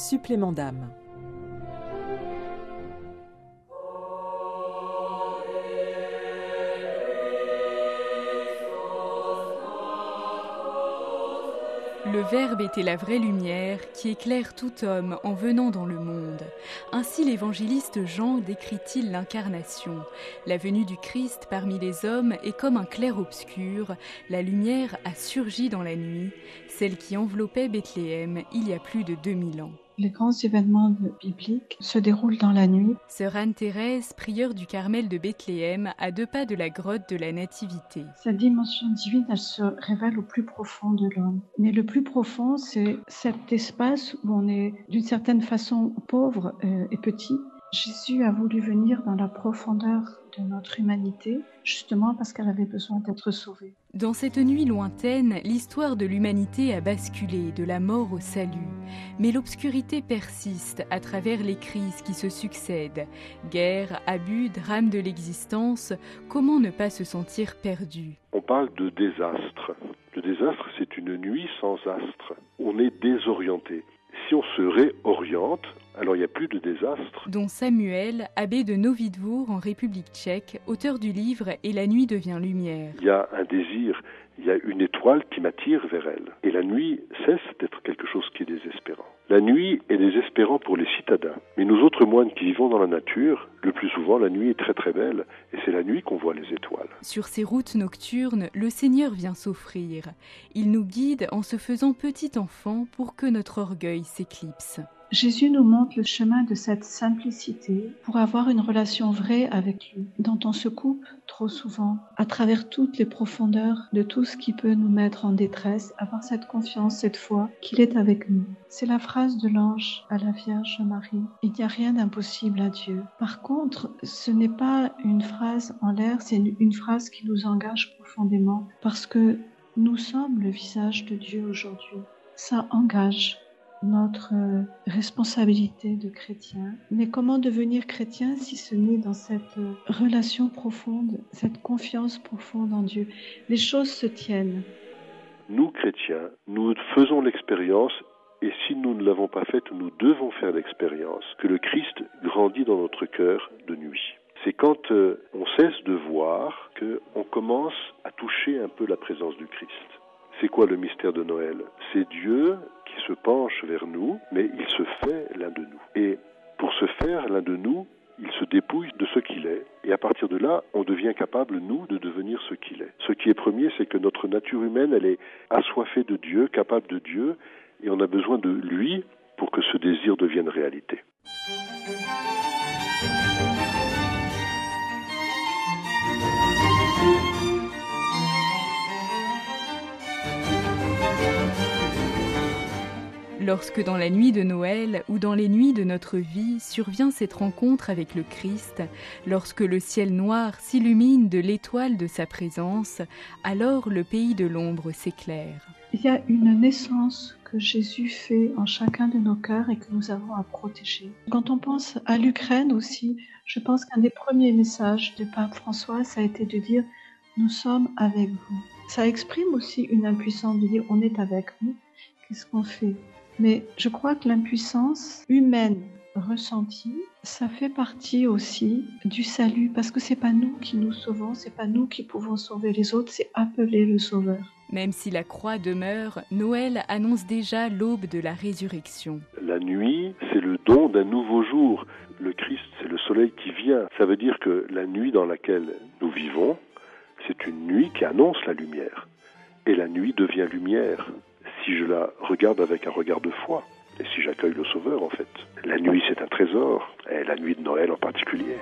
Supplément d'âme. Le Verbe était la vraie lumière qui éclaire tout homme en venant dans le monde. Ainsi l'évangéliste Jean décrit-il l'incarnation. La venue du Christ parmi les hommes est comme un clair-obscur. La lumière a surgi dans la nuit, celle qui enveloppait Bethléem il y a plus de 2000 ans. Les grands événements bibliques se déroulent dans la nuit. Sœur Anne-Thérèse, prieure du Carmel de Bethléem, à deux pas de la grotte de la Nativité. Cette dimension divine, elle se révèle au plus profond de l'homme. Mais le plus profond, c'est cet espace où on est d'une certaine façon pauvre euh, et petit, Jésus a voulu venir dans la profondeur de notre humanité, justement parce qu'elle avait besoin d'être sauvée. Dans cette nuit lointaine, l'histoire de l'humanité a basculé de la mort au salut. Mais l'obscurité persiste à travers les crises qui se succèdent. Guerre, abus, drame de l'existence, comment ne pas se sentir perdu? On parle de désastre. Le désastre, c'est une nuit sans astre. On est désorienté. Si on se réoriente, alors il n'y a plus de désastre. Dont Samuel, abbé de Novidvour en République tchèque, auteur du livre Et la nuit devient lumière. Il y a un désir, il y a une étoile qui m'attire vers elle. Et la nuit cesse d'être quelque chose qui est désespérant. La nuit est désespérant pour les citadins. Mais nous autres moines qui vivons dans la nature, le plus souvent la nuit est très très belle. Et c'est la nuit qu'on voit les étoiles. Sur ces routes nocturnes, le Seigneur vient s'offrir. Il nous guide en se faisant petit enfant pour que notre orgueil s'éclipse. Jésus nous montre le chemin de cette simplicité pour avoir une relation vraie avec lui, dont on se coupe trop souvent à travers toutes les profondeurs de tout ce qui peut nous mettre en détresse, avoir cette confiance, cette foi qu'il est avec nous. C'est la phrase de l'ange à la Vierge Marie. Il n'y a rien d'impossible à Dieu. Par contre, ce n'est pas une phrase en l'air, c'est une, phrase qui nous engage profondément parce que nous sommes le visage de Dieu aujourd'hui. Ça engage notre euh, responsabilité de chrétien. Mais comment devenir chrétien si ce n'est dans cette euh, relation profonde, cette confiance profonde en Dieu? Les choses se tiennent. Nous, chrétiens, nous faisons l'expérience, et si nous ne l'avons pas faite, nous devons faire l'expérience que le Christ grandit dans notre cœur de nuit. C'est quand euh, on cesse de voir qu'on commence à toucher un peu la présence du Christ. C'est quoi le mystère de Noël? C'est Dieu qui se penche vers nous, mais il se fait l'un de nous. Et pour se faire l'un de nous, il se dépouille de ce qu'il est, et à partir de là, on devient capable, nous, de devenir ce qu'il est. Ce qui est premier, c'est que notre nature humaine, elle est assoiffée de Dieu, capable de Dieu, et on a besoin de lui pour que ce désir devienne réalité. Lorsque dans la nuit de Noël ou dans les nuits de notre vie survient cette rencontre avec le Christ, lorsque le ciel noir s'illumine de l'étoile de sa présence, alors le pays de l'ombre s'éclaire. Il y a une naissance que Jésus fait en chacun de nos cœurs et que nous avons à protéger. Quand on pense à l'Ukraine aussi, je pense qu'un des premiers messages du pape François, ça a été de dire nous sommes avec vous. Ça exprime aussi une impuissance de dire on est avec vous. Qu'est-ce qu'on fait? Mais je crois que l'impuissance humaine ressentie, ça fait partie aussi du salut parce que c'est pas nous qui nous sauvons, c'est pas nous qui pouvons sauver les autres, c'est appeler le sauveur. Même si la croix demeure, Noël annonce déjà l'aube de la résurrection. La nuit, c'est le don d'un nouveau jour. Le Christ, c'est le soleil qui vient. Ça veut dire que la nuit dans laquelle nous vivons, c'est une nuit qui annonce la lumière. Et la nuit devient lumière si je la regarde avec un regard de foi, et si j'accueille le Sauveur en fait. La nuit c'est un trésor, et la nuit de Noël en particulier.